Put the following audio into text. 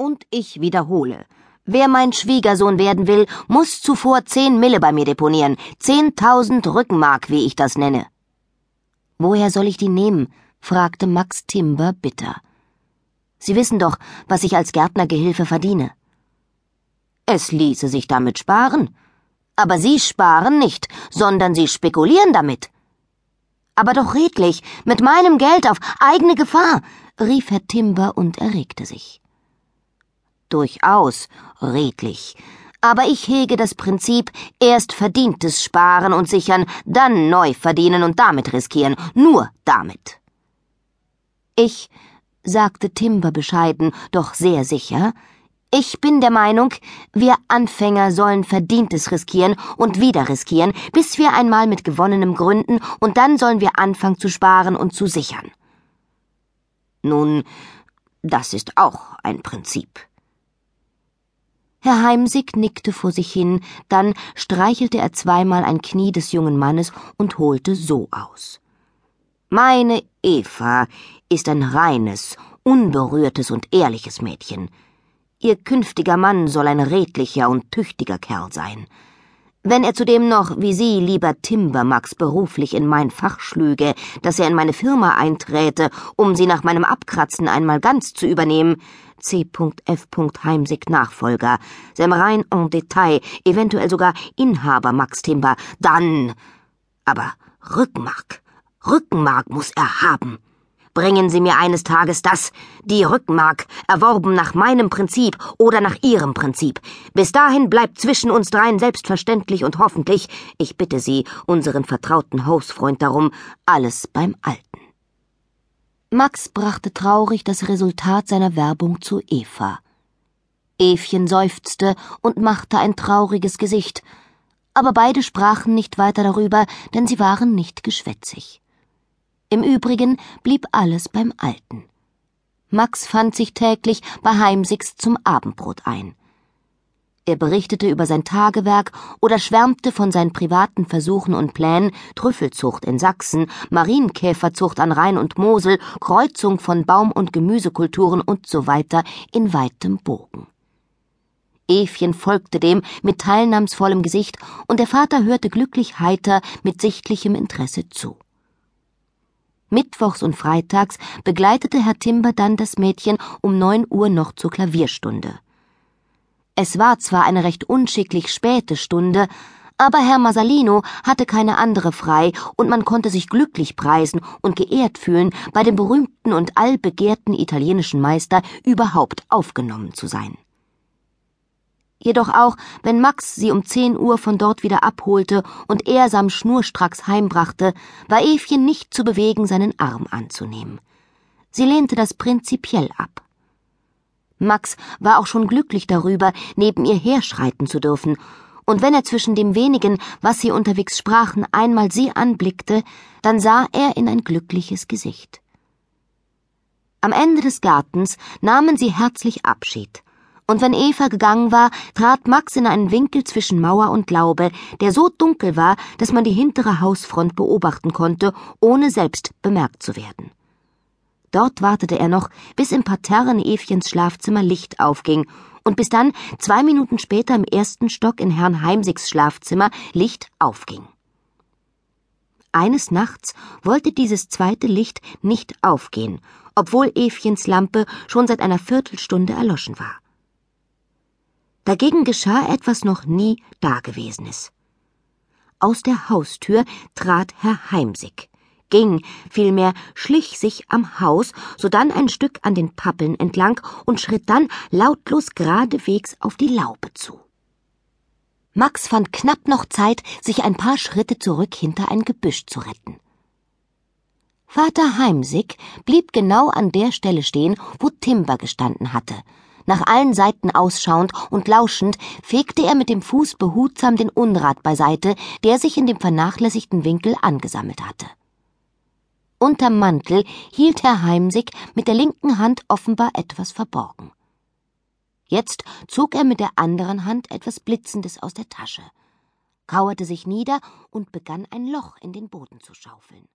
Und ich wiederhole, wer mein Schwiegersohn werden will, muss zuvor zehn Mille bei mir deponieren, zehntausend Rückenmark, wie ich das nenne. Woher soll ich die nehmen? fragte Max Timber bitter. Sie wissen doch, was ich als Gärtnergehilfe verdiene. Es ließe sich damit sparen. Aber Sie sparen nicht, sondern Sie spekulieren damit. Aber doch redlich, mit meinem Geld auf eigene Gefahr, rief Herr Timber und erregte sich. Durchaus redlich. Aber ich hege das Prinzip, erst verdientes sparen und sichern, dann neu verdienen und damit riskieren, nur damit. Ich, sagte Timber bescheiden, doch sehr sicher, ich bin der Meinung, wir Anfänger sollen Verdientes riskieren und wieder riskieren, bis wir einmal mit gewonnenem gründen, und dann sollen wir anfangen zu sparen und zu sichern. Nun, das ist auch ein Prinzip. Herr Heimsig nickte vor sich hin, dann streichelte er zweimal ein Knie des jungen Mannes und holte so aus. Meine Eva ist ein reines, unberührtes und ehrliches Mädchen. Ihr künftiger Mann soll ein redlicher und tüchtiger Kerl sein. Wenn er zudem noch, wie Sie, lieber Timbermax, beruflich in mein Fach schlüge, dass er in meine Firma einträte, um sie nach meinem Abkratzen einmal ganz zu übernehmen, C.F. Heimsig Nachfolger, Sämereien en Detail, eventuell sogar Inhaber Max Timber, dann. Aber Rückenmark, Rückenmark muss er haben. Bringen Sie mir eines Tages das, die Rückenmark, erworben nach meinem Prinzip oder nach Ihrem Prinzip. Bis dahin bleibt zwischen uns dreien selbstverständlich und hoffentlich, ich bitte Sie, unseren vertrauten Hausfreund darum, alles beim Alten. Max brachte traurig das Resultat seiner Werbung zu Eva. Evchen seufzte und machte ein trauriges Gesicht, aber beide sprachen nicht weiter darüber, denn sie waren nicht geschwätzig. Im Übrigen blieb alles beim Alten. Max fand sich täglich bei Heimsigs zum Abendbrot ein. Er berichtete über sein Tagewerk oder schwärmte von seinen privaten Versuchen und Plänen, Trüffelzucht in Sachsen, Marienkäferzucht an Rhein und Mosel, Kreuzung von Baum- und Gemüsekulturen und so weiter in weitem Bogen. Evchen folgte dem mit teilnahmsvollem Gesicht, und der Vater hörte glücklich heiter mit sichtlichem Interesse zu. Mittwochs und freitags begleitete Herr Timber dann das Mädchen um neun Uhr noch zur Klavierstunde. Es war zwar eine recht unschicklich späte Stunde, aber Herr Masalino hatte keine andere frei, und man konnte sich glücklich preisen und geehrt fühlen, bei dem berühmten und allbegehrten italienischen Meister überhaupt aufgenommen zu sein jedoch auch, wenn Max sie um zehn Uhr von dort wieder abholte und er sam schnurstracks heimbrachte, war Evchen nicht zu bewegen, seinen Arm anzunehmen. Sie lehnte das prinzipiell ab. Max war auch schon glücklich darüber, neben ihr herschreiten zu dürfen, und wenn er zwischen dem wenigen, was sie unterwegs sprachen, einmal sie anblickte, dann sah er in ein glückliches Gesicht. Am Ende des Gartens nahmen sie herzlich Abschied, und wenn Eva gegangen war, trat Max in einen Winkel zwischen Mauer und Laube, der so dunkel war, dass man die hintere Hausfront beobachten konnte, ohne selbst bemerkt zu werden. Dort wartete er noch, bis im Parterre in Evchens Schlafzimmer Licht aufging und bis dann, zwei Minuten später im ersten Stock in Herrn Heimsigs Schlafzimmer, Licht aufging. Eines Nachts wollte dieses zweite Licht nicht aufgehen, obwohl Evchens Lampe schon seit einer Viertelstunde erloschen war. Dagegen geschah etwas noch nie Dagewesenes. Aus der Haustür trat Herr Heimsig, ging, vielmehr schlich sich am Haus, sodann ein Stück an den Pappeln entlang und schritt dann lautlos geradewegs auf die Laube zu. Max fand knapp noch Zeit, sich ein paar Schritte zurück hinter ein Gebüsch zu retten. Vater Heimsig blieb genau an der Stelle stehen, wo Timber gestanden hatte, nach allen Seiten ausschauend und lauschend fegte er mit dem Fuß behutsam den Unrat beiseite, der sich in dem vernachlässigten Winkel angesammelt hatte. Unterm Mantel hielt Herr Heimsig mit der linken Hand offenbar etwas verborgen. Jetzt zog er mit der anderen Hand etwas Blitzendes aus der Tasche, kauerte sich nieder und begann ein Loch in den Boden zu schaufeln.